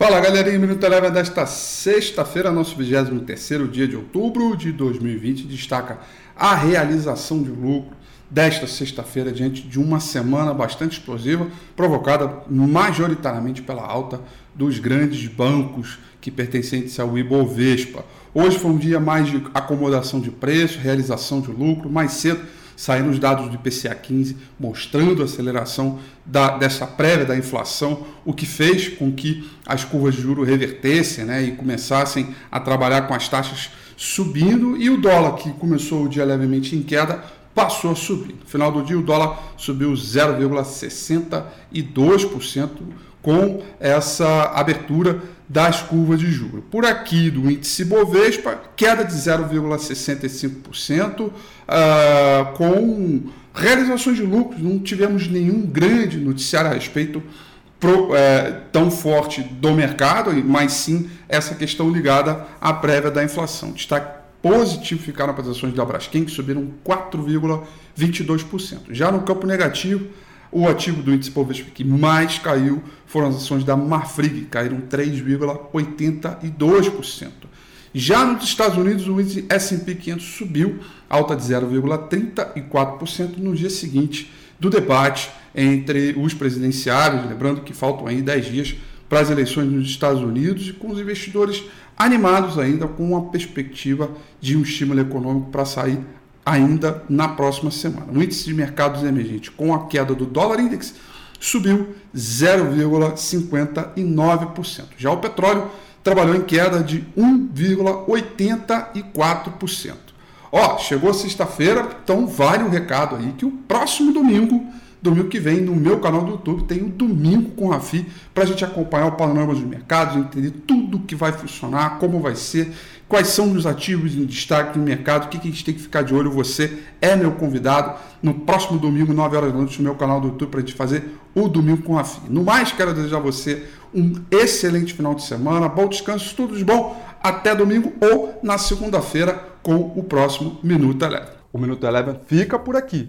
Fala galerinha, Minuto Eleva desta sexta-feira, nosso 23 dia de outubro de 2020, destaca a realização de lucro desta sexta-feira diante de uma semana bastante explosiva, provocada majoritariamente pela alta dos grandes bancos que pertencentes ao Ibovespa. Hoje foi um dia mais de acomodação de preço, realização de lucro, mais cedo saíram os dados do IPCA 15 mostrando a aceleração da, dessa prévia da inflação, o que fez com que as curvas de juros revertessem né, e começassem a trabalhar com as taxas subindo e o dólar, que começou o dia levemente em queda, passou a subir. No final do dia, o dólar subiu 0,62% com essa abertura das curvas de juros. Por aqui, do índice Bovespa, queda de 0,65%, uh, ah, com realizações de lucros. Não tivemos nenhum grande noticiário a respeito pro, é, tão forte do mercado, mas sim essa questão ligada à prévia da inflação. Destaque positivo ficaram as ações da Braskem, que subiram 4,22%. Já no campo negativo, o ativo do índice Bovespa que mais caiu foram as ações da Marfrig, caíram 3,82%. Já nos Estados Unidos, o índice S&P 500 subiu, alta de 0,34% no dia seguinte do debate entre os presidenciários, lembrando que faltam aí 10 dias para as eleições nos Estados Unidos e com os investidores animados ainda com a perspectiva de um estímulo econômico para sair ainda na próxima semana. O índice de mercados emergentes, com a queda do dólar index, subiu 0,59%. Já o petróleo trabalhou em queda de 1,84%. Ó, chegou sexta-feira, então vale o recado aí que o próximo domingo Domingo que vem, no meu canal do YouTube, tem o Domingo com Rafi para a gente acompanhar o panorama dos mercados, entender tudo que vai funcionar, como vai ser, quais são os ativos em destaque no mercado, o que, que a gente tem que ficar de olho. Você é meu convidado no próximo domingo, 9 horas da noite, no meu canal do YouTube, para a gente fazer o Domingo com Rafi. No mais, quero desejar a você um excelente final de semana, bom descanso, tudo de bom. Até domingo ou na segunda-feira com o próximo Minuto Eleven. O Minuto Eleven fica por aqui.